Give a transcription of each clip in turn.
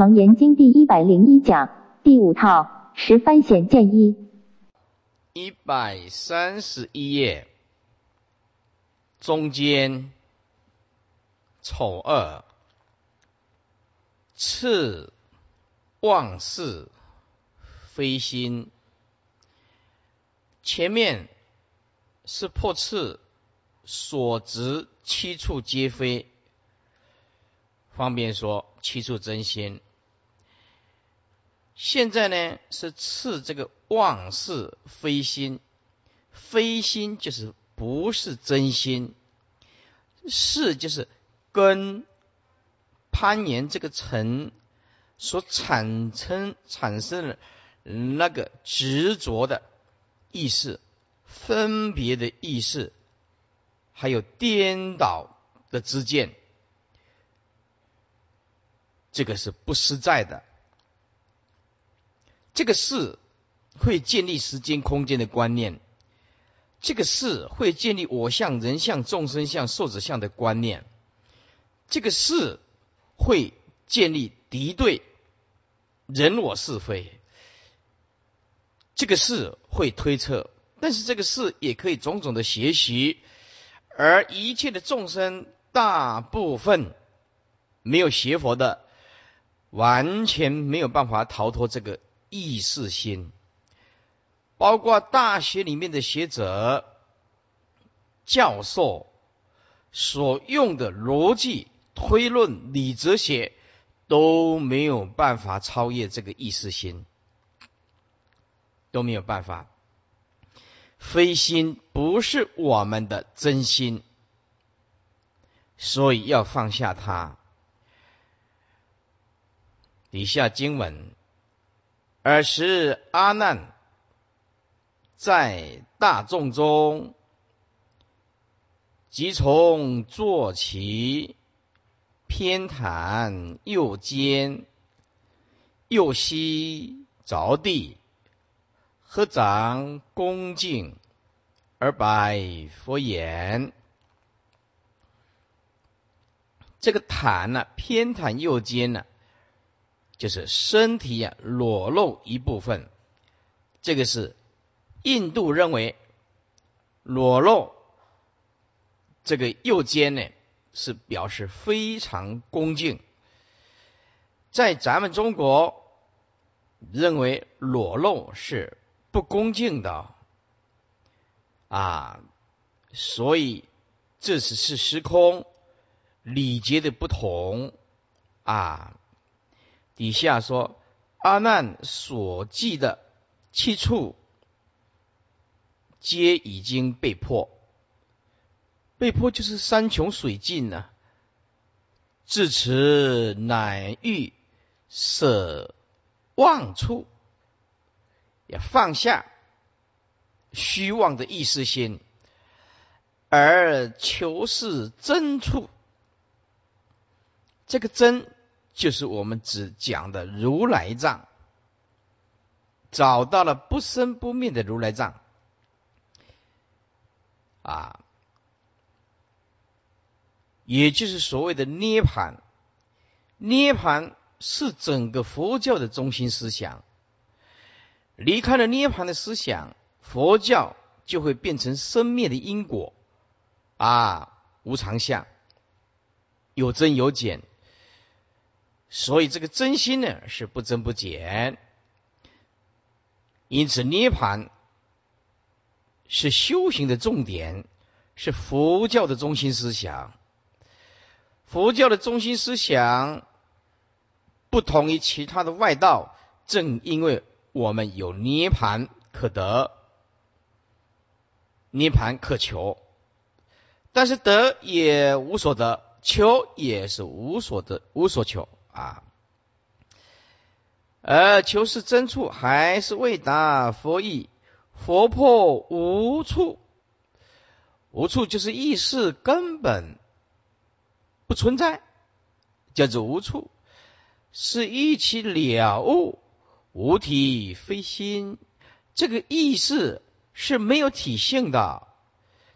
楞严经第一百零一讲第五套十番显见一一百三十一页中间丑二次妄事非心，前面是破次所执七处皆非，方便说七处真心。现在呢是次这个妄事非心，非心就是不是真心，是就是跟攀岩这个尘所产生产生的那个执着的意识、分别的意识，还有颠倒的知见，这个是不实在的。这个事会建立时间、空间的观念，这个事会建立我相、人相、众生相、寿者相的观念，这个事会建立敌对人我是非，这个事会推测，但是这个事也可以种种的学习，而一切的众生大部分没有学佛的，完全没有办法逃脱这个。意识心，包括大学里面的学者、教授所用的逻辑推论、理哲学都没有办法超越这个意识心，都没有办法。非心不是我们的真心，所以要放下它。底下经文。尔时阿难在大众中，即从坐起，偏袒右肩，右膝着地，合掌恭敬而拜佛言：“这个袒呢，偏袒右肩呢？”就是身体呀裸露一部分，这个是印度认为裸露这个右肩呢是表示非常恭敬，在咱们中国认为裸露是不恭敬的。啊，所以这只是时空礼节的不同。啊。底下说，阿难所记的七处，皆已经被破。被破就是山穷水尽呢。至此，乃欲舍妄处，也放下虚妄的意识心，而求是真处。这个真。就是我们只讲的如来藏，找到了不生不灭的如来藏啊，也就是所谓的涅盘。涅盘是整个佛教的中心思想。离开了涅盘的思想，佛教就会变成生灭的因果啊，无常相，有增有减。所以这个真心呢是不增不减，因此涅盘是修行的重点，是佛教的中心思想。佛教的中心思想不同于其他的外道，正因为我们有涅盘可得，涅盘可求，但是得也无所得，求也是无所得，无所求。啊，而求是真处，还是未达佛意。佛破无处，无处就是意识根本不存在，叫做无处，是一起了悟，无体非心。这个意识是没有体性的，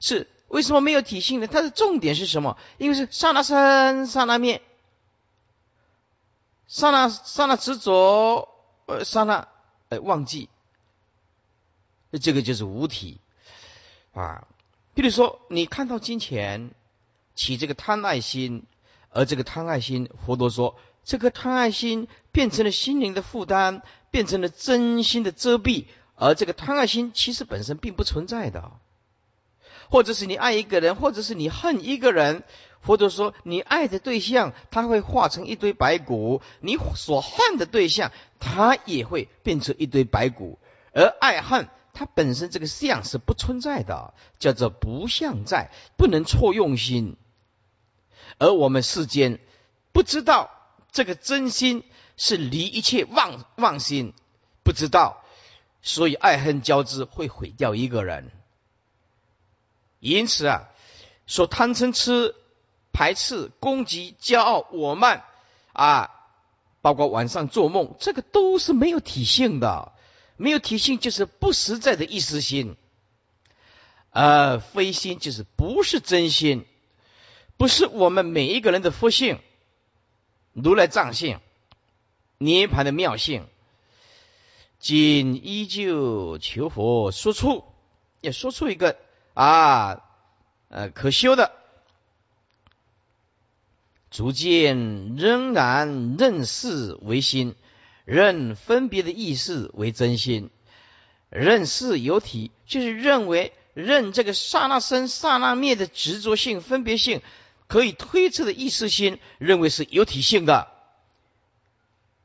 是为什么没有体性呢？它的重点是什么？因为是刹那生，刹那灭。刹那刹那执着，呃，刹那呃忘记，这个就是无体啊。比如说，你看到金钱起这个贪爱心，而这个贪爱心，佛陀说，这个贪爱心变成了心灵的负担，变成了真心的遮蔽，而这个贪爱心其实本身并不存在的。或者是你爱一个人，或者是你恨一个人，或者说你爱的对象，他会化成一堆白骨；你所恨的对象，他也会变成一堆白骨。而爱恨，它本身这个相是不存在的，叫做不相在，不能错用心。而我们世间不知道这个真心是离一切妄妄心，不知道，所以爱恨交织会毁掉一个人。因此啊，说贪嗔痴、排斥、攻击、骄傲、我慢啊，包括晚上做梦，这个都是没有体性的。没有体性就是不实在的意识心，呃，非心就是不是真心，不是我们每一个人的福性、如来藏性、涅盘的妙性。仅依旧求佛说出，也说出一个。啊，呃，可修的，逐渐仍然认事为心，认分别的意识为真心，认事有体，就是认为认这个刹那生刹那灭的执着性、分别性，可以推测的意识心，认为是有体性的。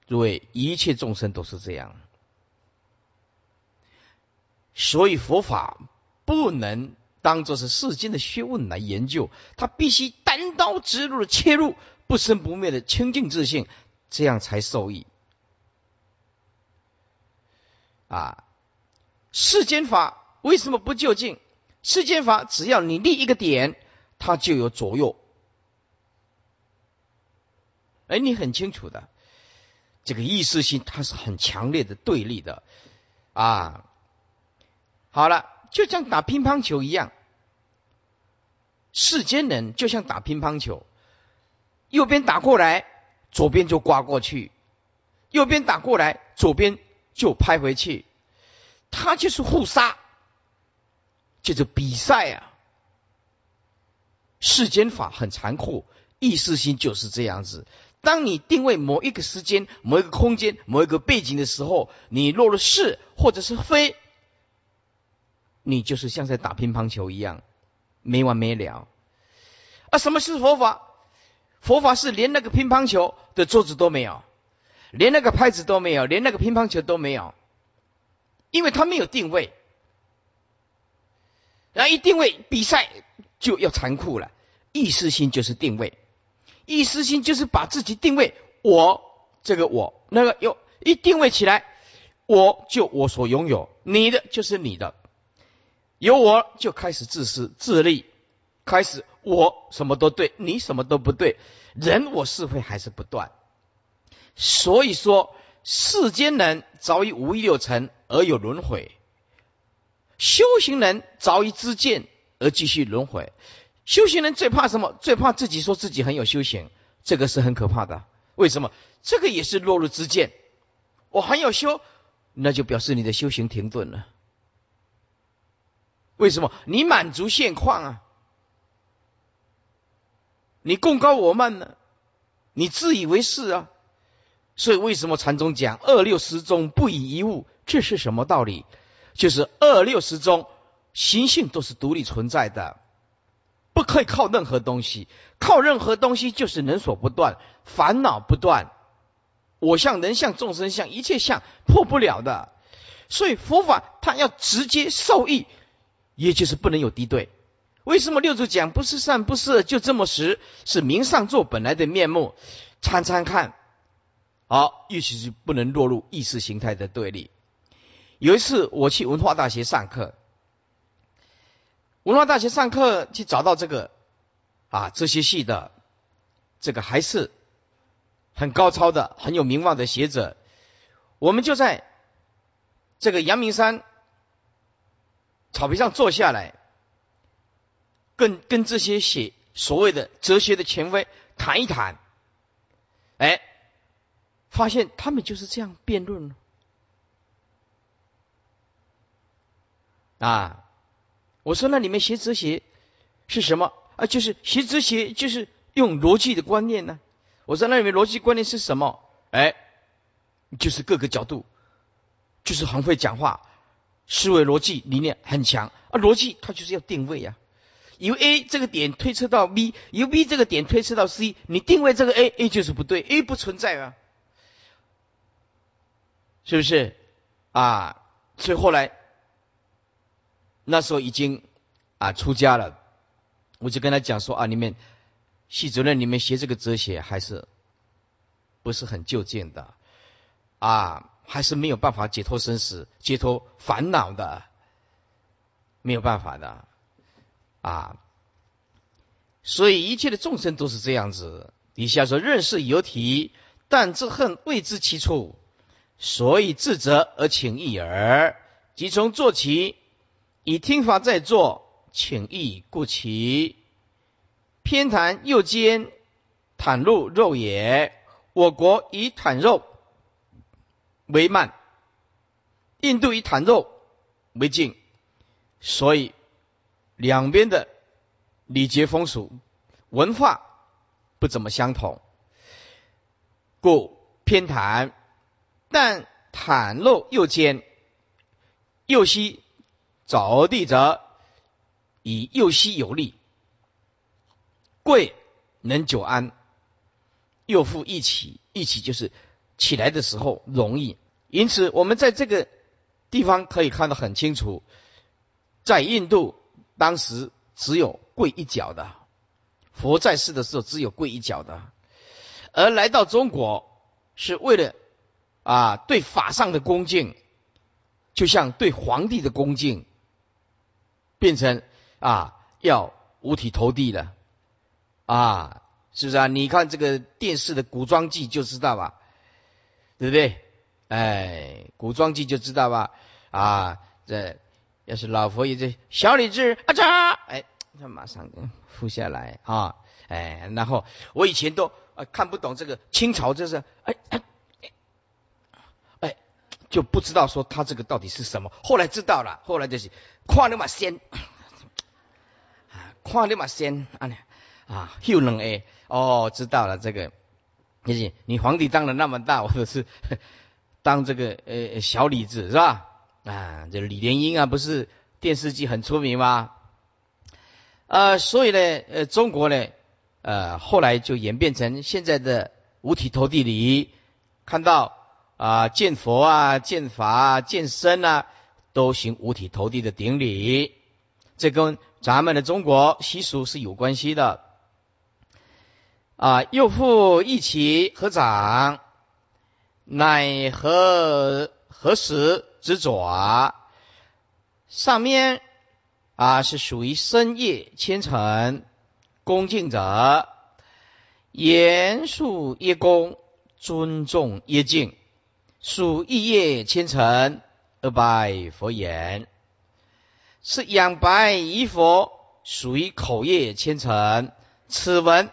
诸位，一切众生都是这样，所以佛法不能。当做是世间的学问来研究，它必须单刀直入的切入不生不灭的清净自性，这样才受益。啊，世间法为什么不就近？世间法只要你立一个点，它就有左右。哎，你很清楚的，这个意识性它是很强烈的对立的啊。好了。就像打乒乓球一样，世间人就像打乒乓球，右边打过来，左边就刮过去；右边打过来，左边就拍回去。他就是互杀，就是比赛啊！世间法很残酷，意识心就是这样子。当你定位某一个时间、某一个空间、某一个背景的时候，你落了是或者是非。你就是像在打乒乓球一样，没完没了。啊，什么是佛法？佛法是连那个乒乓球的桌子都没有，连那个拍子都没有，连那个乒乓球都没有，因为它没有定位。然后一定位，比赛就要残酷了。意识心就是定位，意识心就是把自己定位，我这个我那个有一定位起来，我就我所拥有，你的就是你的。有我就开始自私自利，开始我什么都对，你什么都不对，人我是非还是不断。所以说，世间人早已无欲六尘而有轮回，修行人早已知见而继续轮回。修行人最怕什么？最怕自己说自己很有修行，这个是很可怕的。为什么？这个也是落入知见。我很有修，那就表示你的修行停顿了。为什么你满足现况啊？你共高我慢呢？你自以为是啊？所以为什么禅宗讲二六十中不以一物？这是什么道理？就是二六十中心性都是独立存在的，不可以靠任何东西，靠任何东西就是能所不断，烦恼不断，我相、人相、众生相，一切相破不了的。所以佛法它要直接受益。也就是不能有敌对。为什么六祖讲不是善不是恶就这么实？是明上座本来的面目，参参看。好，尤其是不能落入意识形态的对立。有一次我去文化大学上课，文化大学上课去找到这个啊这些系的这个还是很高超的、很有名望的学者，我们就在这个阳明山。草坪上坐下来，跟跟这些写所谓的哲学的权威谈一谈，哎，发现他们就是这样辩论啊！我说那你们学哲学是什么啊？就是学哲学就是用逻辑的观念呢。我说那你们逻辑观念是什么？哎，就是各个角度，就是很会讲话，思维逻辑理念很强啊。逻辑它就是要定位呀。由 A 这个点推测到 B，由 B 这个点推测到 C，你定位这个 A，A 就是不对，A 不存在啊，是不是啊？所以后来那时候已经啊出家了，我就跟他讲说啊，你们系主任，你们学这个哲学还是不是很就近的啊，还是没有办法解脱生死、解脱烦恼的，没有办法的。啊，所以一切的众生都是这样子。底下说：认识有体，但自恨未知其处，所以自责而请益耳。即从做起，以听法在做，请益故其偏袒右肩，袒露肉也。我国以袒肉为慢，印度以袒肉为敬，所以。两边的礼节风俗文化不怎么相同，故偏袒，但袒露右肩，右膝着地者，以右膝有力，跪能久安，右腹一起，一起就是起来的时候容易。因此，我们在这个地方可以看得很清楚，在印度。当时只有跪一脚的，佛在世的时候只有跪一脚的，而来到中国是为了啊对法上的恭敬，就像对皇帝的恭敬，变成啊要五体投地了啊，是不是啊？你看这个电视的古装剧就知道吧，对不对？哎，古装剧就知道吧？啊，这。要是老佛爷这小李子啊嚓，哎，他马上伏下来啊，哎，然后我以前都啊看不懂这个清朝，就是哎哎，就不知道说他这个到底是什么。后来知道了，后来就是看你嘛仙，看你嘛仙啊啊，又冷哎，哦，知道了这个，就是你皇帝当的那么大，或者是 当这个呃小李子是吧？啊，这李莲英啊，不是电视剧很出名吗？呃，所以呢，呃，中国呢，呃，后来就演变成现在的五体投地礼，看到啊，见佛啊，见法啊，见僧啊，都行五体投地的顶礼，这跟咱们的中国习俗是有关系的。啊，右父一起合掌，乃何何时？之爪上面啊是属于深夜虔诚恭敬者，严肃耶恭，尊重耶敬，属一夜虔诚而拜佛言，是仰白仪佛，属于口业虔诚。此文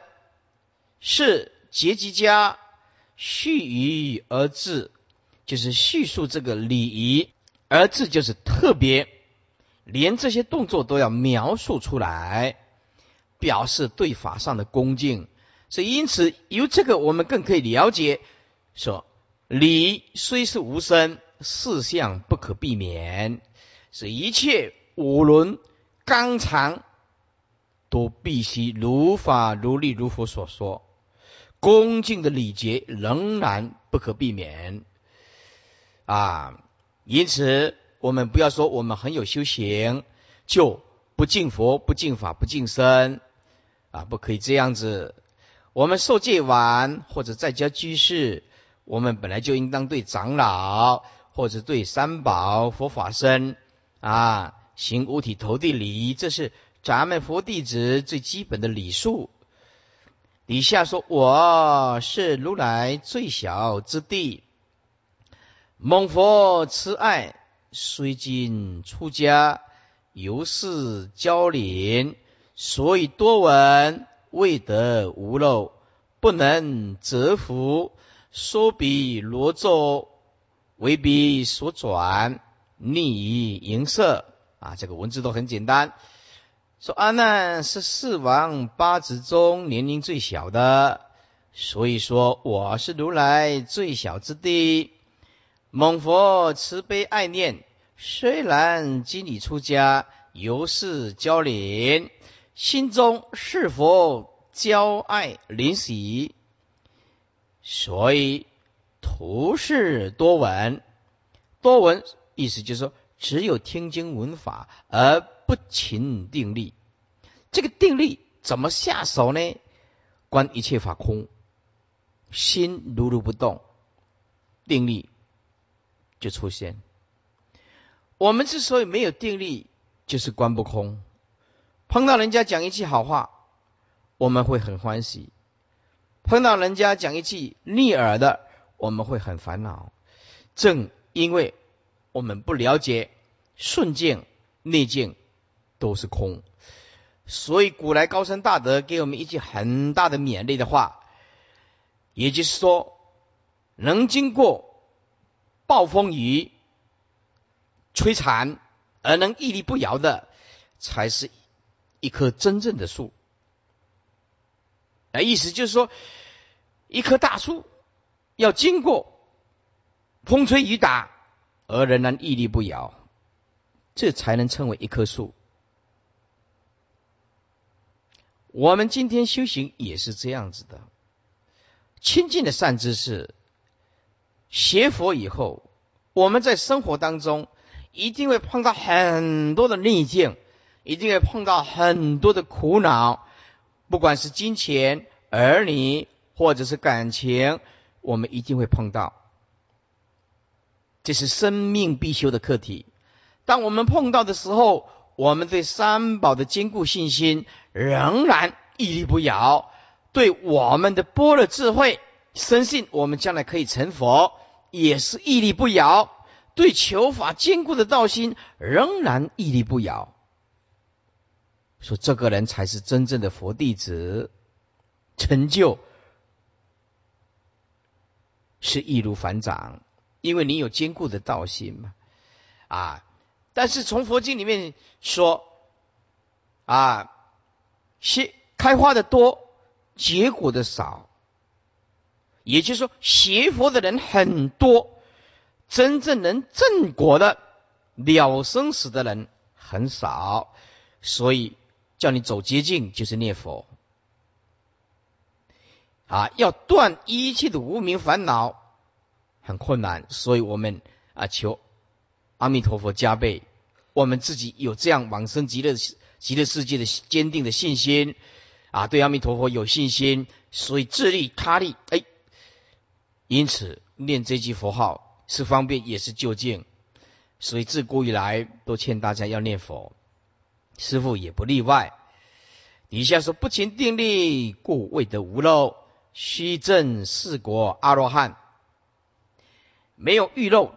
是结集家序语而至。就是叙述这个礼仪，而这就是特别，连这些动作都要描述出来，表示对法上的恭敬。所以，因此由这个我们更可以了解，说礼虽是无声，事项不可避免，是一切五伦纲常都必须如法如律如佛所说，恭敬的礼节仍然不可避免。啊，因此我们不要说我们很有修行，就不敬佛、不敬法、不敬身，啊，不可以这样子。我们受戒完或者在家居士，我们本来就应当对长老或者对三宝、佛法僧啊行五体投地礼，这是咱们佛弟子最基本的礼数。底下说我是如来最小之弟。蒙佛慈爱，虽今出家，犹是交领，所以多闻未得无漏，不能折服，说彼罗咒为彼所转，逆以盈色啊，这个文字都很简单。说阿难是四王八子中年龄最小的，所以说我是如来最小之弟。蒙佛慈悲爱念，虽然今已出家，犹是娇怜，心中是否骄爱临喜？所以图是多闻，多闻意思就是说，只有听经闻法而不勤定力。这个定力怎么下手呢？观一切法空，心如如不动，定力就出现。我们之所以没有定力，就是观不空。碰到人家讲一句好话，我们会很欢喜。碰到人家讲一句逆耳的，我们会很烦恼。正因为我们不了解顺境、逆境都是空，所以古来高僧大德给我们一句很大的勉励的话，也就是说，能经过暴风雨摧残而能屹立不摇的，才是一棵真正的树。那意思就是说，一棵大树要经过风吹雨打而仍然屹立不摇，这才能称为一棵树。我们今天修行也是这样子的，亲近的善知识，学佛以后，我们在生活当中一定会碰到很多的逆境，一定会碰到很多的苦恼。不管是金钱、儿女，或者是感情，我们一定会碰到。这是生命必修的课题。当我们碰到的时候，我们对三宝的坚固信心仍然屹立不摇，对我们的般若智慧深信我们将来可以成佛，也是屹立不摇。对求法坚固的道心仍然屹立不摇。说这个人才是真正的佛弟子，成就是易如反掌，因为你有坚固的道心嘛。啊，但是从佛经里面说，啊，结开花的多，结果的少，也就是说，学佛的人很多，真正能正果的了生死的人很少，所以。叫你走捷径就是念佛啊！要断一切的无名烦恼很困难，所以我们啊求阿弥陀佛加倍，我们自己有这样往生极乐极乐世界的坚定的信心啊，对阿弥陀佛有信心，所以自利他利哎，因此念这句佛号是方便也是究竟，所以自古以来都劝大家要念佛。师傅也不例外。底下说不勤定力，故未得无漏。须证四国阿罗汉，没有欲漏，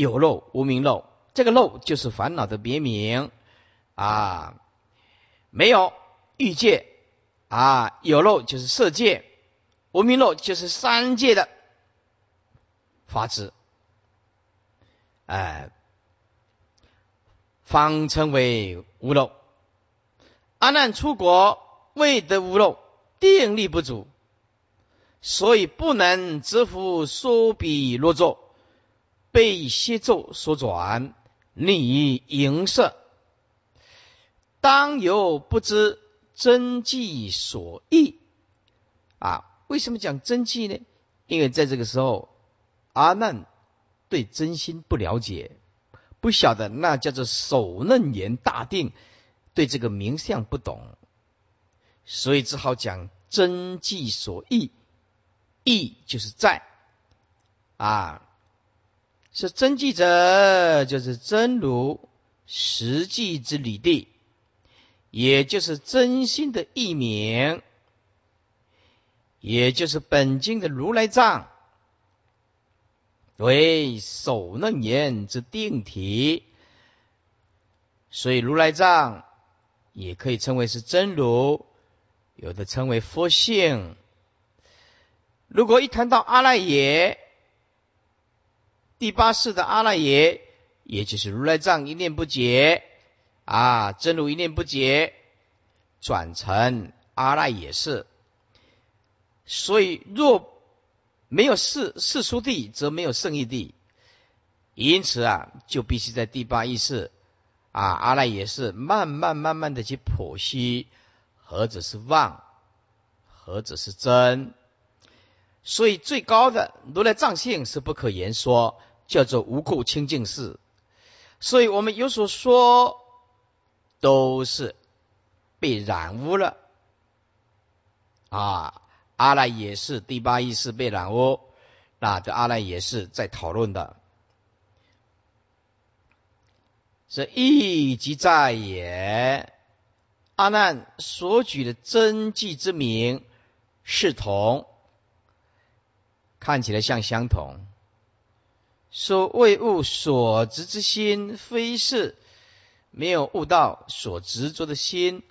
有漏无名漏。这个漏就是烦恼的别名啊。没有欲界啊，有漏就是色界，无名漏就是三界的法子。哎。方称为无漏。阿难出国未得无漏，定力不足，所以不能直服说比若作，被邪咒所转，逆于营色。当有不知真迹所意啊？为什么讲真迹呢？因为在这个时候，阿难对真心不了解。不晓得那叫做手嫩言大定，对这个名相不懂，所以只好讲真迹所意，意就是在啊，是真迹者就是真如实际之理地，也就是真心的意名，也就是本经的如来藏。为手嫩言之定体，所以如来藏也可以称为是真如，有的称为佛性。如果一谈到阿赖耶，第八世的阿赖耶，也就是如来藏一念不绝啊，真如一念不绝，转成阿赖耶识。所以若没有世世俗地，则没有圣义地。因此啊，就必须在第八意识啊，阿赖耶识慢慢慢慢的去剖析，何者是妄，何者是真。所以最高的如来藏性是不可言说，叫做无垢清净事。所以我们有所说，都是被染污了啊。阿赖也是第八意识被染污，那这阿赖也是在讨论的。是一即在也，阿难所举的真迹之名是同。看起来像相同。说为物所执之心，非是没有悟到所执着的心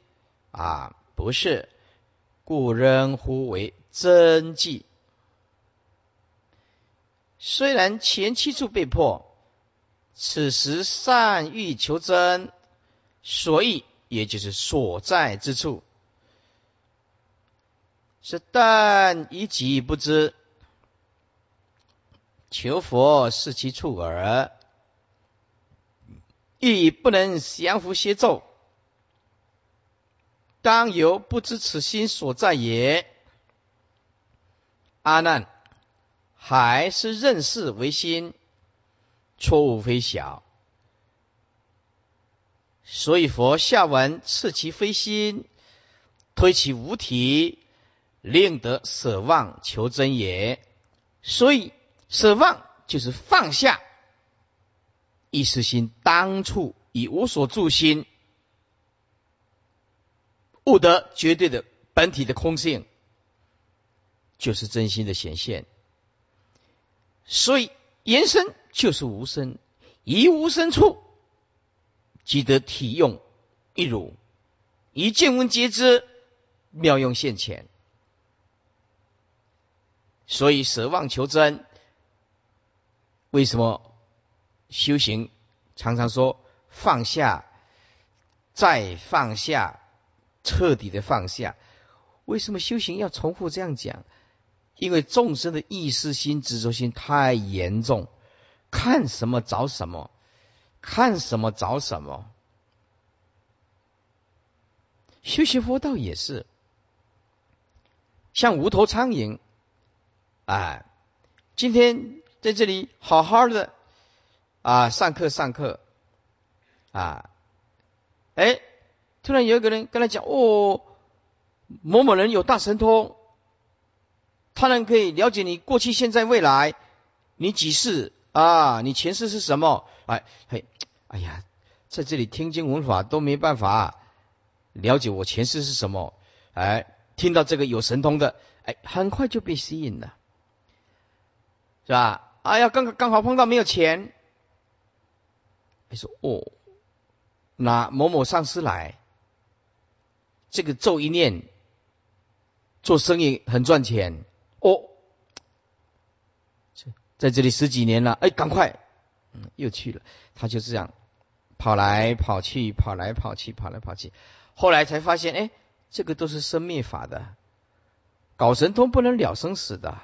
啊，不是，故人呼为真迹。虽然前七处被破，此时善欲求真，所以也就是所在之处，是但以己不知。求佛是其处耳，亦不能降伏邪咒。当由不知此心所在也。阿难，还是认识为心，错误非小。所以佛下文赐其非心，推其无体，令得舍妄求真也。所以。舍放就是放下一时心，当处以无所住心，悟得绝对的本体的空性，就是真心的显现。所以延伸就是无声，以无声处即得体用一如，以见闻皆知，妙用现前。所以舍妄求真。为什么修行常常说放下，再放下，彻底的放下？为什么修行要重复这样讲？因为众生的意识心、执着心太严重，看什么找什么，看什么找什么。修习佛道也是，像无头苍蝇，哎，今天。在这里好好的啊，上课上课啊，哎，突然有一个人跟他讲哦，某某人有大神通，他能可以了解你过去、现在、未来，你几世啊？你前世是什么？哎嘿，哎呀，在这里听经闻法都没办法了解我前世是什么。哎，听到这个有神通的，哎，很快就被吸引了，是吧？哎呀，刚刚好碰到没有钱，你说哦，那某某上司来，这个咒一念，做生意很赚钱。哦，在这里十几年了，哎，赶快，嗯，又去了，他就这样跑来跑去，跑来跑去，跑来跑去，后来才发现，哎，这个都是生灭法的，搞神通不能了生死的。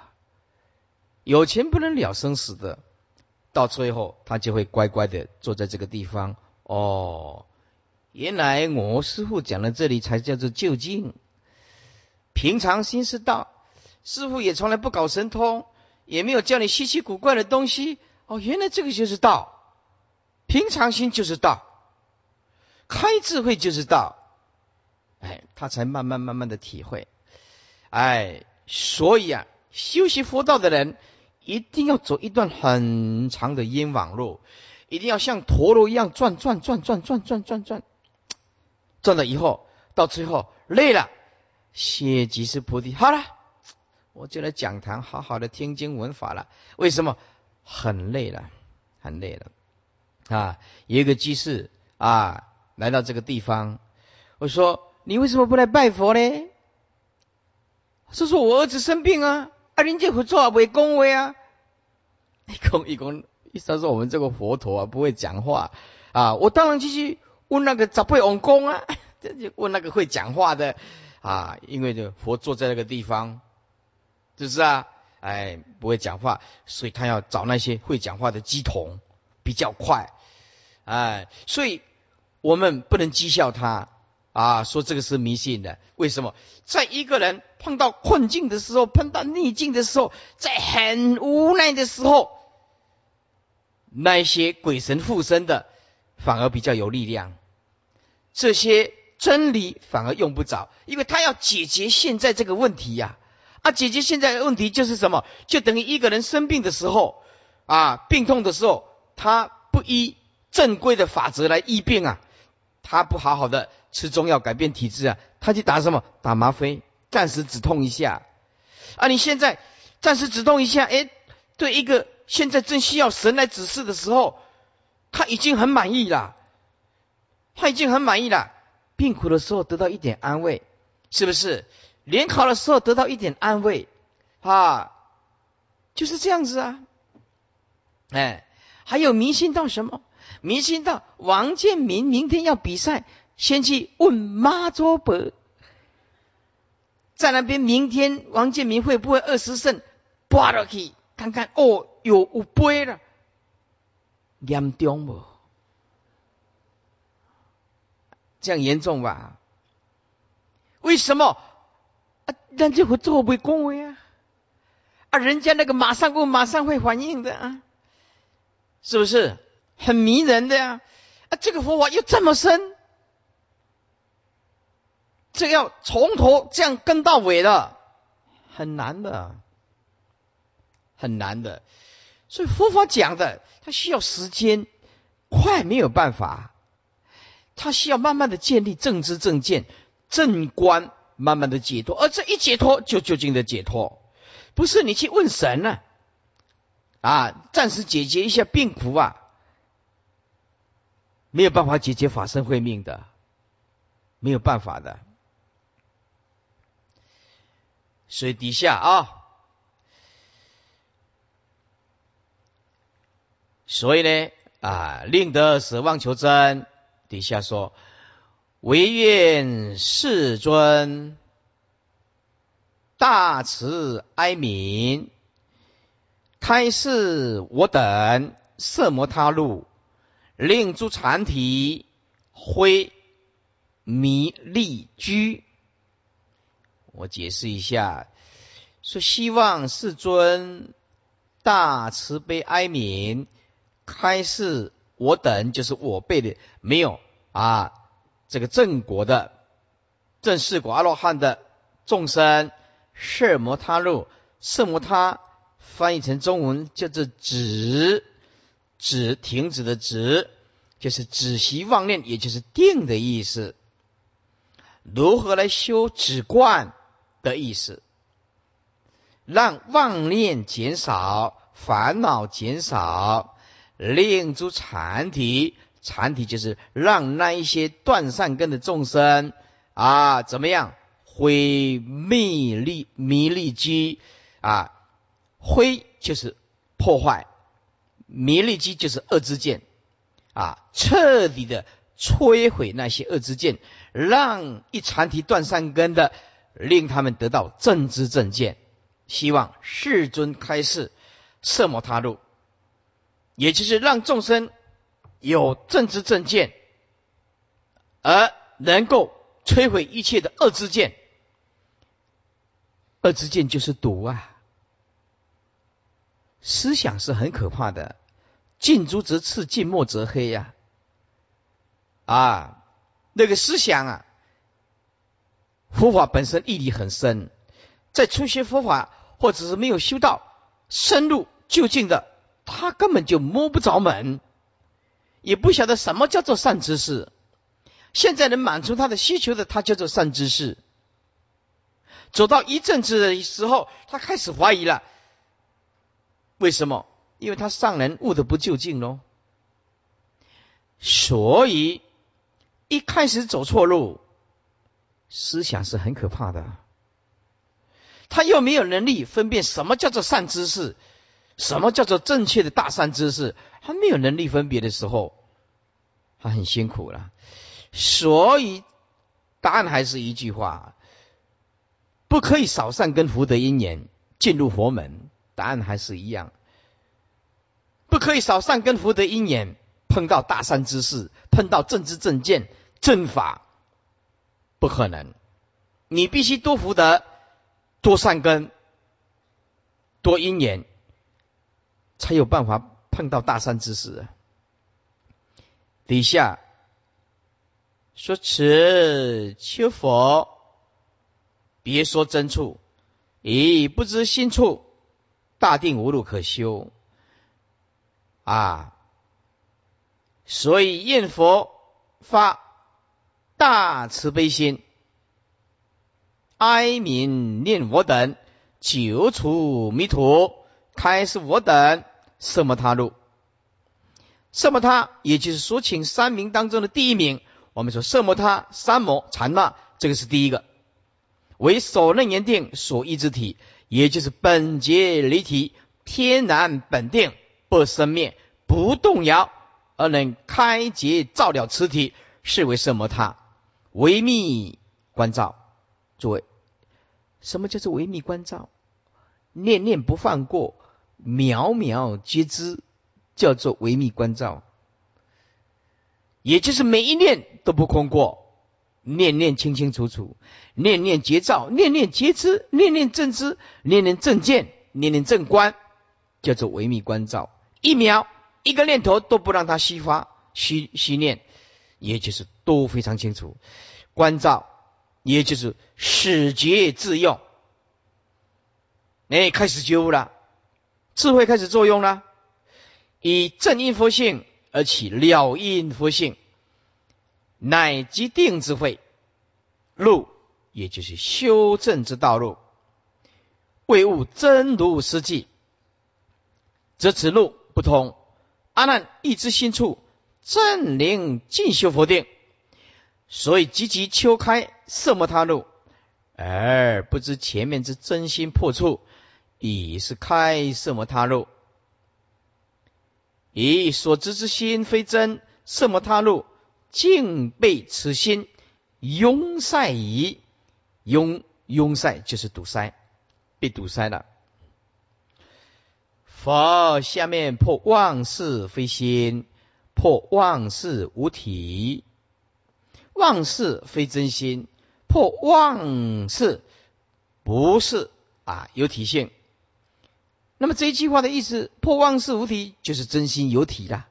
有钱不能了生死的，到最后他就会乖乖的坐在这个地方。哦，原来我师傅讲的这里才叫做就近。平常心是道，师傅也从来不搞神通，也没有教你稀奇古怪的东西。哦，原来这个就是道，平常心就是道，开智慧就是道。哎，他才慢慢慢慢的体会。哎，所以啊，修习佛道的人。一定要走一段很长的冤枉路，一定要像陀螺一样转转转转转转转转，转了以后，到最后累了，谢即是菩提。好了，我就来讲堂，好好的听经闻法了。为什么？很累了，很累了啊！有一个居士啊，来到这个地方，我说：“你为什么不来拜佛呢？”是说：“我儿子生病啊。”啊，人家会做啊，会讲话啊。一公一公，意思说我们这个佛陀啊，不会讲话啊。我当然继续问那个咋会王公啊，就问那个会讲话的啊，因为这佛坐在那个地方，是不是啊？哎，不会讲话，所以他要找那些会讲话的鸡童，比较快。哎，所以我们不能讥笑他啊，说这个是迷信的。为什么？在一个人碰到困境的时候，碰到逆境的时候，在很无奈的时候，那些鬼神附身的反而比较有力量，这些真理反而用不着，因为他要解决现在这个问题呀。啊，解决现在的问题就是什么？就等于一个人生病的时候，啊，病痛的时候，他不依正规的法则来医病啊，他不好好的吃中药改变体质啊，他去打什么？打吗啡，暂时止痛一下。啊，你现在暂时止痛一下，哎，对一个现在正需要神来指示的时候，他已经很满意了，他已经很满意了。病苦的时候得到一点安慰，是不是？联考的时候得到一点安慰，啊，就是这样子啊，哎，还有迷信到什么？迷信到王建民明天要比赛，先去问妈祖伯，在那边明天王建民会不会二十胜，拔落去看看哦，有有杯了，严重不？这样严重吧？为什么？啊，人家会做为恭维啊，啊，人家那个马上问，马上会反应的啊，是不是很迷人的呀？啊，这个佛法又这么深，这要从头这样跟到尾的，很难的，很难的。所以佛法讲的，它需要时间，快没有办法，它需要慢慢的建立正知正见正观。慢慢的解脱，而这一解脱就究竟的解脱，不是你去问神呢，啊，暂时解决一下病苦啊，没有办法解决法身慧命的，没有办法的。所以底下啊，所以呢啊，令得舍妄求真，底下说。唯愿世尊大慈哀悯，开示我等色魔他路，令诸禅体灰迷利居。我解释一下，说希望世尊大慈悲哀悯，开示我等，就是我辈的没有啊。这个正果的正四果阿罗汉的众生，色摩他路，色摩他翻译成中文叫做止，止停止的止，就是止息妄念，也就是定的意思。如何来修止观的意思？让妄念减少，烦恼减少，令诸禅体。禅体就是让那一些断善根的众生啊，怎么样毁灭力迷力机啊？灰就是破坏，迷力机就是恶之见啊，彻底的摧毁那些恶之见，让一禅体断三根的，令他们得到正知正见。希望世尊开示色魔他路，也就是让众生。有正知正见，而能够摧毁一切的恶之见。恶之见就是毒啊！思想是很可怕的，近朱则赤，近墨则黑呀！啊，那个思想啊，佛法本身意义很深，在初学佛法或者是没有修道深入究竟的，他根本就摸不着门。也不晓得什么叫做善知识，现在能满足他的需求的，他叫做善知识。走到一阵子的时候，他开始怀疑了。为什么？因为他上人悟的不究竟喽。所以一开始走错路，思想是很可怕的。他又没有能力分辨什么叫做善知识，什么叫做正确的大善知识，他没有能力分别的时候，他很辛苦了。所以答案还是一句话：不可以少善根福德因缘进入佛门。答案还是一样，不可以少善根福德因缘碰到大善之事，碰到正知正见正法，不可能。你必须多福德。多善根，多因缘，才有办法碰到大善之事。底下说：“此求佛，别说真处，以不知心处，大定无路可修。”啊，所以念佛发大慈悲心。哀悯念我等，救除迷途，开示我等色摩他路。色摩他，也就是所，请三名当中的第一名。我们说色摩他三摩禅那，这个是第一个，为首楞严定所依之体，也就是本觉离体，天然本定，不生灭，不动摇，而能开结照了此体，是为什么他，微密关照。诸位。什么叫做微密关照？念念不放过，渺渺皆知，叫做微密关照。也就是每一念都不空过，念念清清楚楚，念念节照，念念皆知，念念正知，念念正见，念念正观，叫做微密关照。一秒一个念头都不让它虚发、虚虚念，也就是都非常清楚关照。也就是始觉自用，哎，开始觉悟了，智慧开始作用了，以正因佛性而起了因佛性，乃即定智慧路，也就是修正之道路，为悟真如实际，则此路不通。阿难一知心处，正灵进修佛定。所以积极秋开色摩他路，而不知前面之真心破处，已是开色摩他路。以所知之心非真，色摩他路竟被此心拥塞矣。拥拥塞就是堵塞，被堵塞了。佛下面破妄事非心，破妄事无体。妄事非真心，破妄事不是啊有体性。那么这一句话的意思，破妄事无体，就是真心有体了。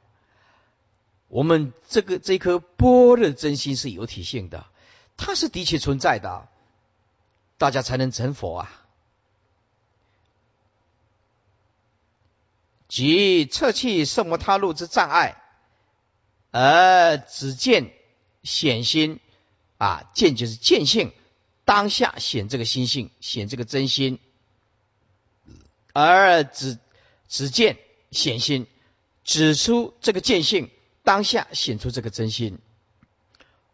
我们这个这颗波的真心是有体性的，它是的确存在的，大家才能成佛啊。即彻去圣摩他路之障碍，而只见。显心啊，见就是见性，当下显这个心性，显这个真心，而只只见显心，指出这个见性，当下显出这个真心，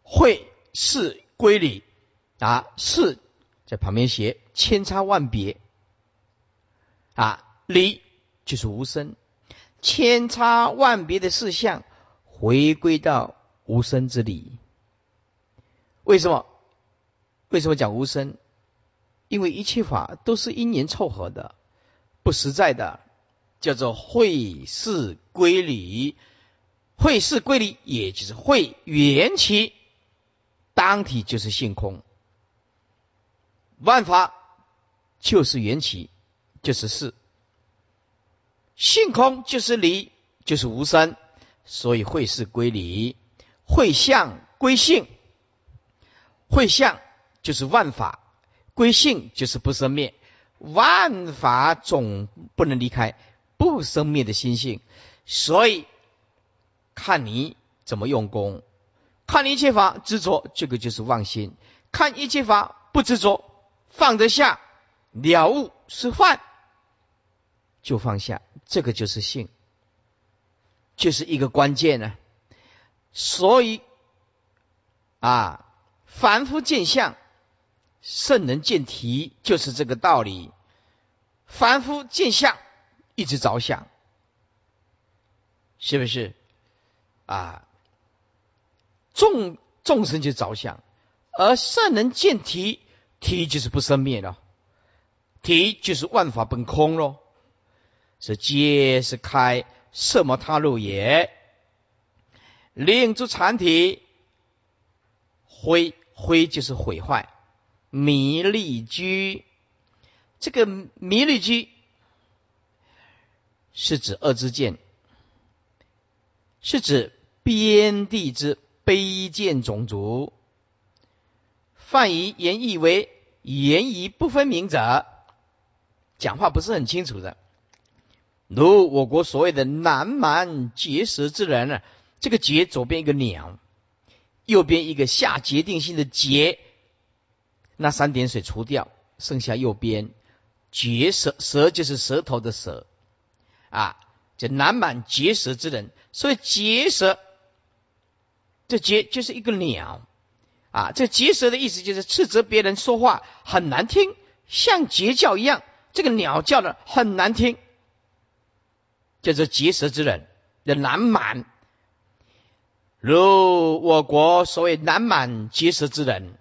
会是归理啊，是在旁边写千差万别啊，理就是无声，千差万别的事项回归到。无声之理，为什么？为什么讲无声？因为一切法都是因缘凑合的，不实在的，叫做会事归理。会事归理，也就是会缘起，当体就是性空，万法就是缘起，就是事，性空就是理，就是无生，所以会事归理。会相归性，会相就是万法，归性就是不生灭。万法总不能离开不生灭的心性，所以看你怎么用功。看一切法执着，这个就是妄心；看一切法不执着，放得下，了悟是幻，就放下，这个就是性，就是一个关键呢。所以，啊，凡夫见相，圣人见体就是这个道理，凡夫见相一直着想，是不是？啊，众众生就着相，而善人见体，体就是不生灭了，体就是万法本空喽，是皆是开色魔他路也，令诸禅体灰灰就是毁坏。弥利居，这个弥利居是指恶之见，是指边地之卑贱种族。泛以言义为言义不分明者，讲话不是很清楚的。如我国所谓的南蛮结舌之人呢，这个结左边一个鸟，右边一个下决定性的结。那三点水除掉，剩下右边结舌，舌就是舌头的舌啊，这南蛮结舌之人，所以结舌，这结就是一个鸟啊，这结舌的意思就是斥责别人说话很难听，像结叫一样，这个鸟叫的很难听，叫做结舌之人的南满，如我国所谓南满结舌之人。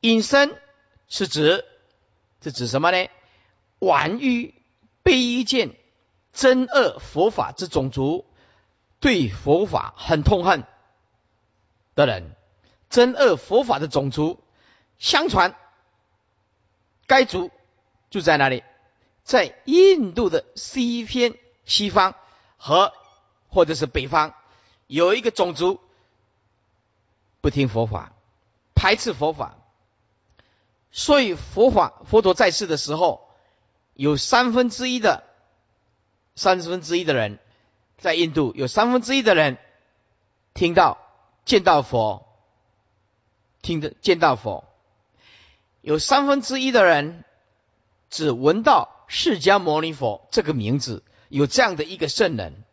隐身是指，是指什么呢？玩于卑贱真恶佛法之种族，对佛法很痛恨的人，憎恶佛法的种族。相传，该族住在哪里？在印度的西偏西方和或者是北方，有一个种族不听佛法，排斥佛法。所以佛法佛陀在世的时候，有三分之一的三十分之一的人在印度，有三分之一的人听到见到佛，听着见到佛，有三分之一的人只闻到释迦牟尼佛这个名字，有这样的一个圣人，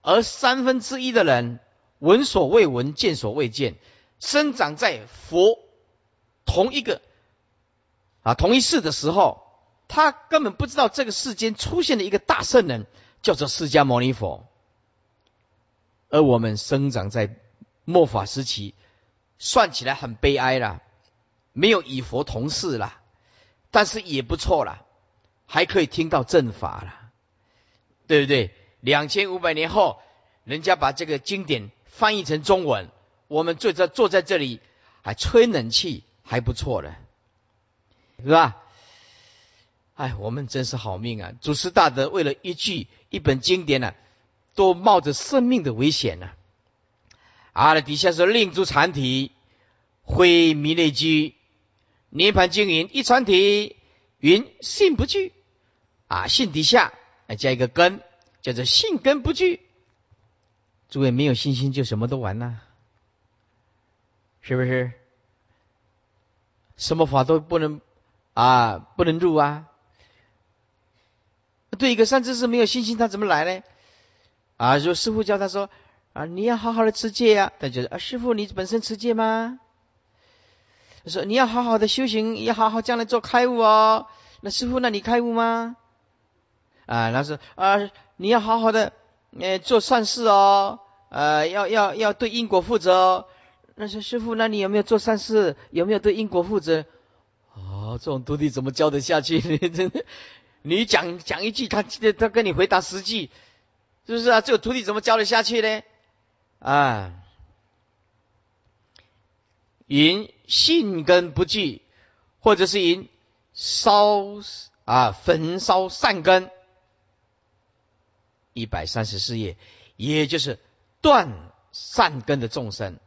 而三分之一的人闻所未闻，见所未见，生长在佛同一个。啊，同一世的时候，他根本不知道这个世间出现了一个大圣人，叫做释迦牟尼佛。而我们生长在末法时期，算起来很悲哀了，没有与佛同世了，但是也不错啦，还可以听到正法了，对不对？两千五百年后，人家把这个经典翻译成中文，我们坐在坐在这里还吹冷气，还不错了。是吧？哎，我们真是好命啊！祖师大德为了一句一本经典呢，都冒着生命的危险呢。啊，底下说令诸禅体灰弥内居，涅盘经云一传体云信不惧啊，信底下加一个根，叫做信根不惧。诸位没有信心就什么都完了，是不是？什么法都不能。啊，不能入啊！对一个善知识没有信心，他怎么来呢？啊，说师傅教他说啊，你要好好的持戒呀。他觉得啊，师傅你本身持戒吗？他说你要好好的修行，要好好将来做开悟哦。那师傅，那你开悟吗？啊，那是啊，你要好好的呃做善事哦，呃，要要要对因果负责哦。那说师傅，那你有没有做善事？有没有对因果负责？哦，这种徒弟怎么教得下去？你真的，你讲讲一句，他他跟你回答十句，是不是啊？这个徒弟怎么教得下去呢？啊，因信根不具，或者是因烧啊焚烧善根，一百三十四页，也就是断善根的众生，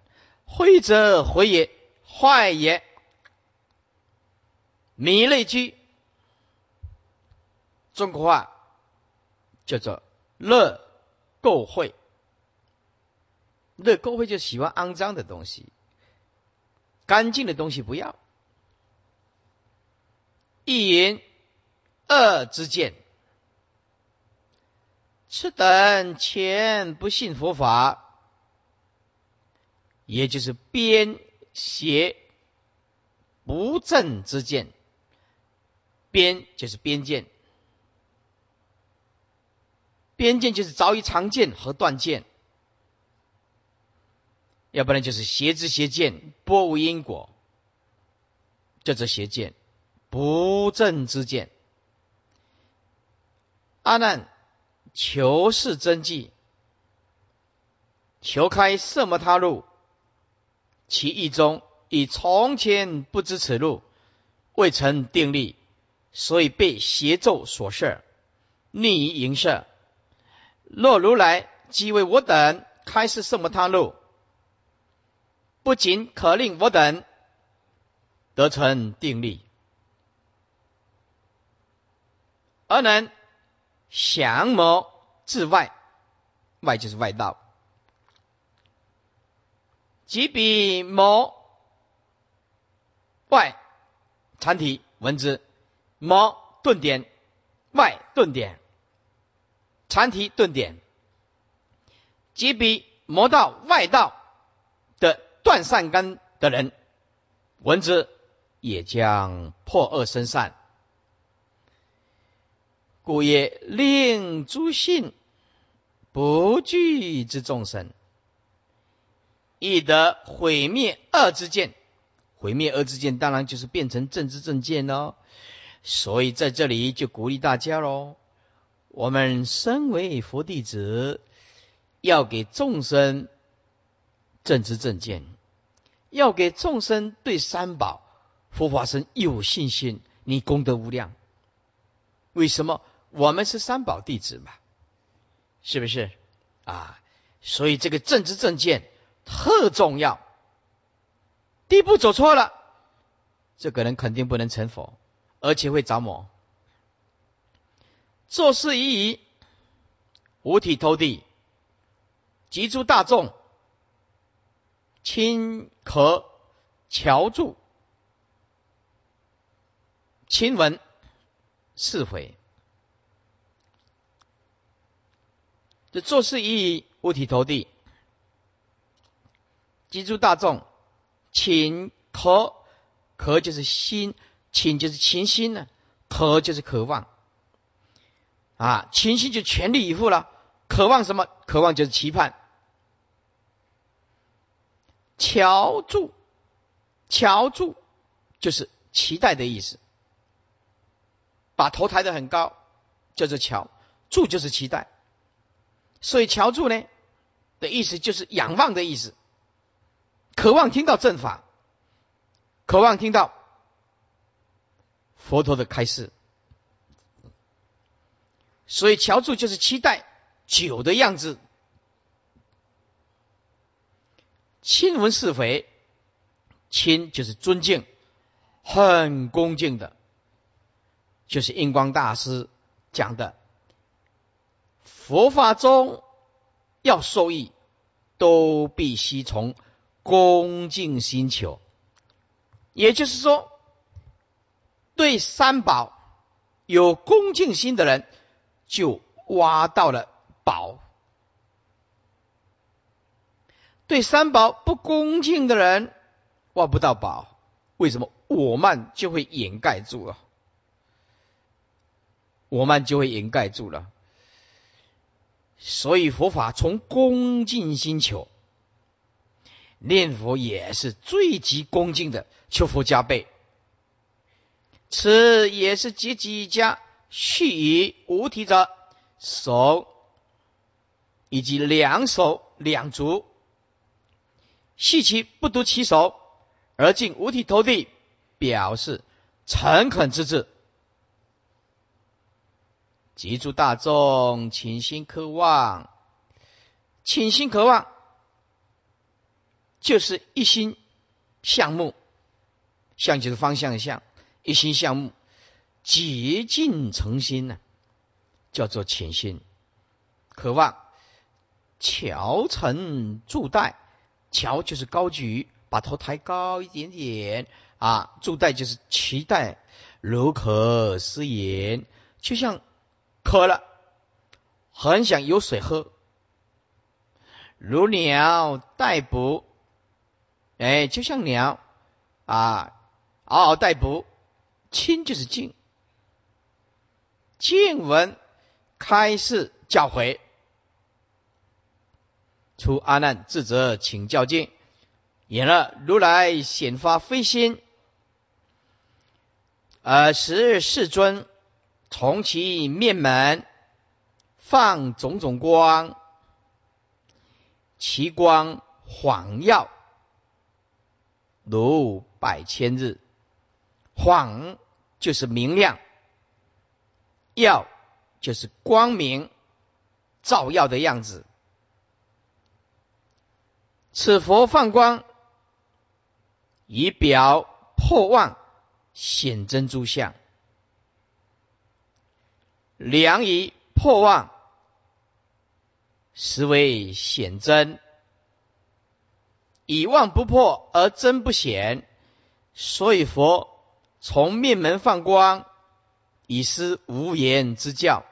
慧者回也，坏也。弥勒居，中国话叫做乐垢秽。乐垢秽就喜欢肮脏的东西，干净的东西不要。一言二之见，此等前不信佛法，也就是边邪。不正之见。边就是边见，边见就是早于常见和断见，要不然就是邪知邪见，波无因果，叫做邪见，不正之见。阿难，求是真迹，求开色摩他路，其意中以从前不知此路，未曾定力。所以被邪咒所摄，逆于营舍。若如来即为我等开示什么他路，不仅可令我等得成定力，而能降魔治外，外就是外道，即彼魔外禅体文字。魔顿点，外顿点，禅提顿点，即比魔道外道的断善根的人，闻之也将破恶生善，故也令诸信不惧之众生，亦得毁灭恶之见。毁灭恶之见，当然就是变成正知正见喽。所以在这里就鼓励大家喽，我们身为佛弟子，要给众生正知正见，要给众生对三宝、佛法僧有信心，你功德无量。为什么？我们是三宝弟子嘛，是不是？啊，所以这个正知正见特重要。第一步走错了，这个人肯定不能成佛。而且会着魔，做事一疑，五体投地，集诸大众，亲和。乔住，亲闻是非。这做事一疑，五体投地，集诸大众，亲可可就是心。情就是情心呢，渴就是渴望，啊，情心就全力以赴了。渴望什么？渴望就是期盼。乔住，乔住就是期待的意思。把头抬得很高，叫做乔住，就是期待。所以乔住呢的意思就是仰望的意思，渴望听到正法，渴望听到。佛陀的开示，所以乔住就是期待酒的样子。亲闻是非，亲就是尊敬，很恭敬的，就是印光大师讲的，佛法中要受益，都必须从恭敬心求，也就是说。对三宝有恭敬心的人，就挖到了宝；对三宝不恭敬的人，挖不到宝。为什么？我慢就会掩盖住了，我慢就会掩盖住了。所以佛法从恭敬心求，念佛也是最极恭敬的，求佛加倍。此也是结几家续以无体者手，以及两手两足，系其不独其手，而尽五体投地，表示诚恳之志。集诸大众倾心渴望，倾心渴望，就是一心向目，向就是方向的向。一心向目，竭尽诚心呢，叫做潜心。渴望桥成柱带，桥就是高举，把头抬高一点点啊。柱带就是期待，如渴思言，就像渴了，很想有水喝。如鸟待哺，哎，就像鸟啊。嗷嗷待哺，亲就是敬，见闻开示教诲，出阿难自责请教敬，言了如来显发非心，而时世尊从其面门放种种光，其光晃耀如百千日。晃就是明亮，耀就是光明，照耀的样子。此佛放光，以表破妄，显真诸相。良以破妄，实为显真；以妄不破而真不显，所以佛。从面门放光，以施无言之教，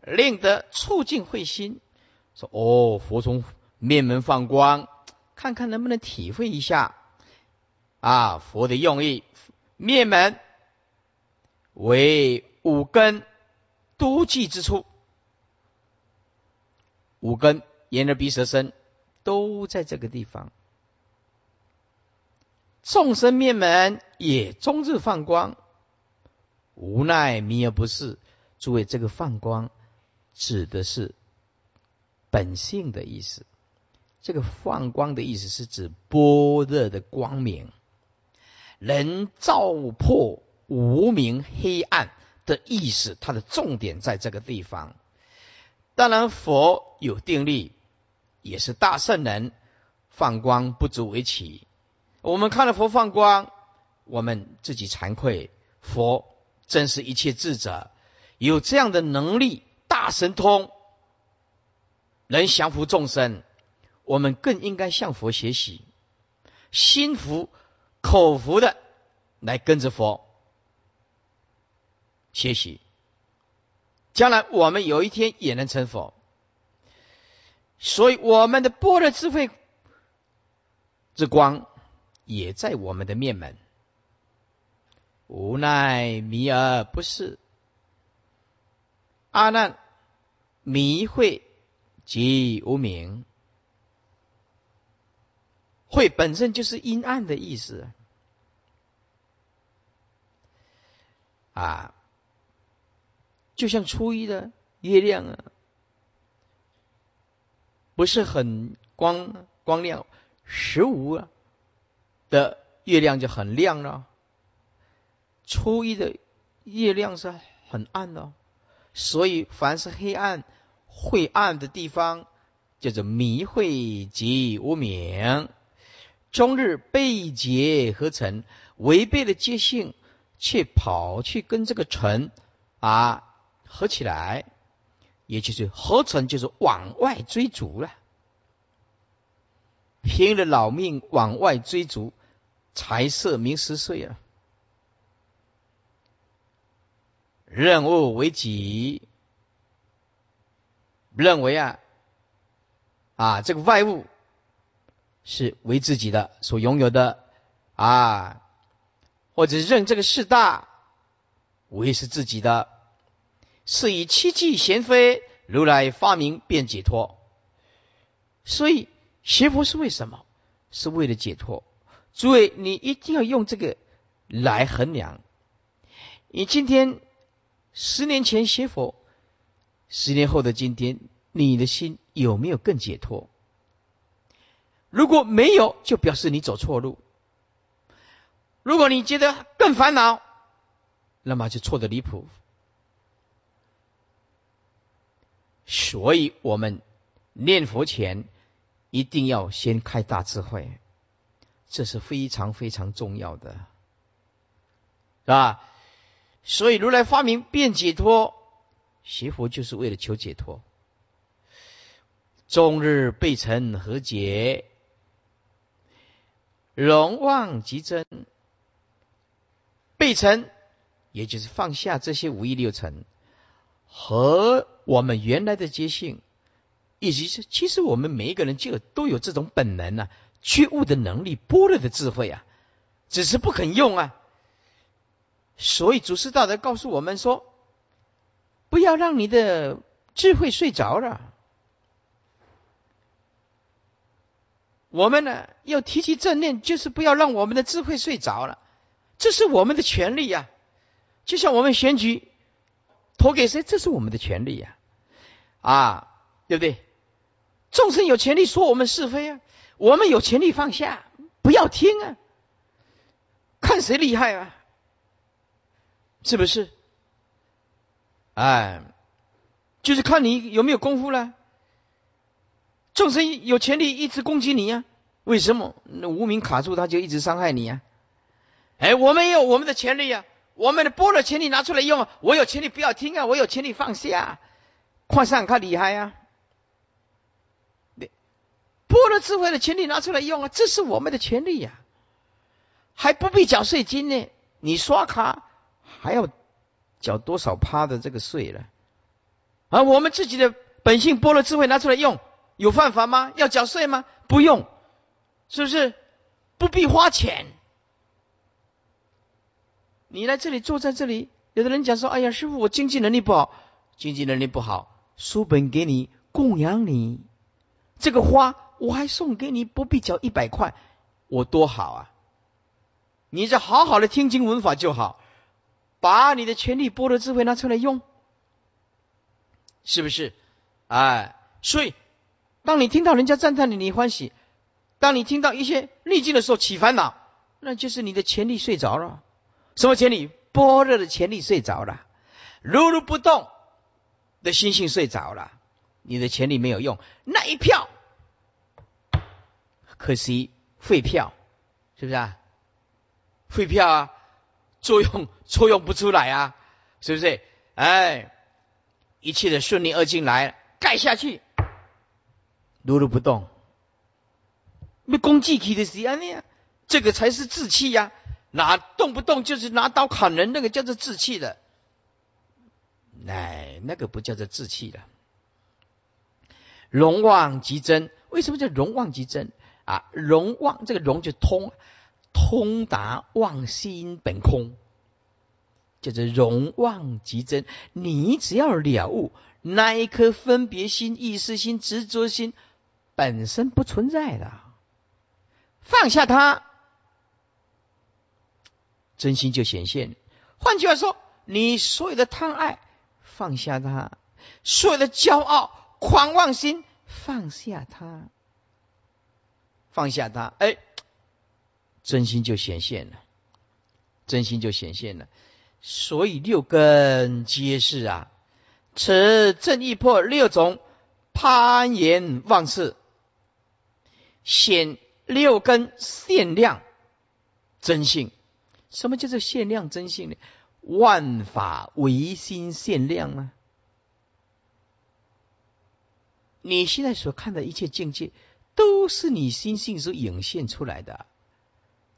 令得促进慧心。说哦，佛从面门放光，看看能不能体会一下啊？佛的用意，面门为五根都记之处，五根眼耳鼻舌身都在这个地方。众生面门也终日放光，无奈迷而不是。诸位，这个放光指的是本性的意思。这个放光的意思是指般若的光明，能照破无明黑暗的意思。它的重点在这个地方。当然，佛有定力，也是大圣人，放光不足为奇。我们看了佛放光，我们自己惭愧。佛真是一切智者，有这样的能力，大神通，能降服众生。我们更应该向佛学习，心服口服的来跟着佛学习。将来我们有一天也能成佛。所以我们的般若智慧之光。也在我们的面门，无奈迷而不是。阿难迷会即无明，会本身就是阴暗的意思啊，就像初一的月亮啊，不是很光光亮，十五。的月亮就很亮了，初一的月亮是很暗的，所以凡是黑暗、晦暗的地方，叫做迷晦即无明。终日背结合成，违背了戒性，却跑去跟这个尘啊合起来，也就是合成，就是往外追逐了，拼了老命往外追逐。财色名食睡啊，任务为己，认为啊啊这个外物是为自己的所拥有的啊，或者认这个事大为是自己的，是以七气贤非如来发明便解脱，所以学佛是为什么？是为了解脱。诸位，你一定要用这个来衡量。你今天十年前学佛，十年后的今天，你的心有没有更解脱？如果没有，就表示你走错路。如果你觉得更烦恼，那么就错的离谱。所以我们念佛前一定要先开大智慧。这是非常非常重要的，是吧？所以如来发明变解脱，学佛就是为了求解脱。终日被尘和解，容望即真。被尘，也就是放下这些五欲六尘和我们原来的觉性，以及是其实我们每一个人就都有这种本能呢。觉悟的能力，般若的智慧啊，只是不肯用啊。所以祖师大德告诉我们说，不要让你的智慧睡着了。我们呢，要提起正念，就是不要让我们的智慧睡着了，这是我们的权利呀。就像我们选举投给谁，这是我们的权利呀，啊，对不对？众生有权利说我们是非啊，我们有权利放下，不要听啊，看谁厉害啊，是不是？哎，就是看你有没有功夫了。众生有权利一直攻击你呀？为什么？那无名卡住，他就一直伤害你呀？哎，我们也有我们的权利呀，我们的波的权利拿出来用，我有权利不要听啊，我有权利放下，快上看厉害呀！波罗智慧的权利拿出来用啊，这是我们的权利呀，还不必缴税金呢。你刷卡还要缴多少趴的这个税了？而我们自己的本性波罗智慧拿出来用。有犯法吗？要缴税吗？不用，是不是？不必花钱。你来这里坐在这里，有的人讲说：“哎呀，师傅，我经济能力不好，经济能力不好，书本给你供养你，这个花我还送给你，不必缴一百块，我多好啊！你这好好的听经闻法就好，把你的权力、波罗智慧拿出来用，是不是？哎，所以。当你听到人家赞叹你，你欢喜；当你听到一些逆境的时候起烦恼，那就是你的潜力睡着了。什么潜力？波若的潜力睡着了，如如不动的心性睡着了，你的潜力没有用。那一票，可惜废票，是不是啊？废票啊，作用 作用不出来啊，是不是？哎，一切的顺利而进来，盖下去。如如不动，那攻击气的时安呢？这个才是志气呀！拿动不动就是拿刀砍人，那个叫做志气的。哎，那个不叫做志气的。容旺即真，为什么叫容旺即真啊？容旺这个容就通，通达妄心本空，叫做容妄即真。你只要了悟那一颗分别心、意识心、执着心。本身不存在的，放下它，真心就显现。换句话说，你所有的贪爱放下它，所有的骄傲、狂妄心放下它，放下它，哎，真心就显现了，真心就显现了。所以六根皆是啊，此正义破六种攀岩妄事。显六根限量真性，什么叫做限量真性呢？万法唯心限量啊！你现在所看的一切境界，都是你心性所涌现出来的，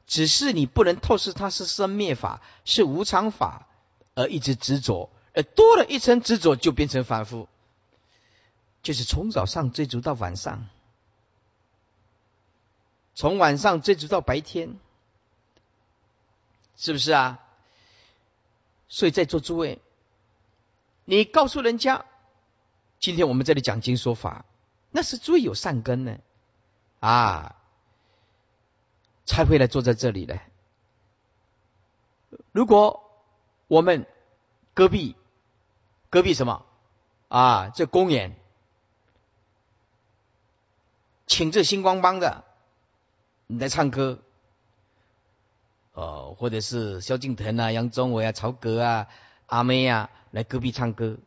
只是你不能透视它是生灭法，是无常法，而一直执着，而多了一层执着，就变成凡夫，就是从早上追逐到晚上。从晚上追逐到白天，是不是啊？所以在座诸位，你告诉人家，今天我们这里讲经说法，那是最有善根呢，啊，才会来坐在这里的。如果我们隔壁隔壁什么啊，这公园，请这星光帮的。你在唱歌，哦，或者是萧敬腾啊、杨宗纬啊、曹格啊、阿妹啊来隔壁唱歌，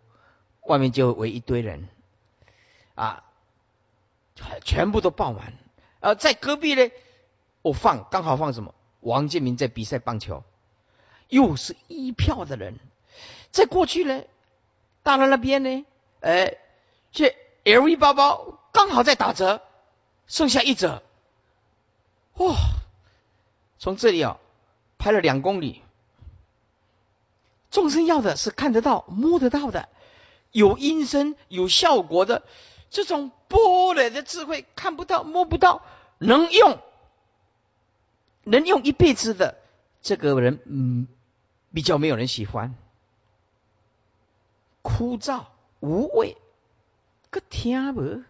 外面就围一堆人，啊，全部都爆满。啊，在隔壁呢，我放刚好放什么？王建民在比赛棒球，又是一票的人。在过去呢，大陆那边呢，哎，这 LV 包包刚好在打折，剩下一折。哇！从这里啊，拍了两公里。众生要的是看得到、摸得到的，有音声、有效果的这种波罗的智慧，看不到、摸不到，能用，能用一辈子的这个人，嗯，比较没有人喜欢，枯燥无味，个听无。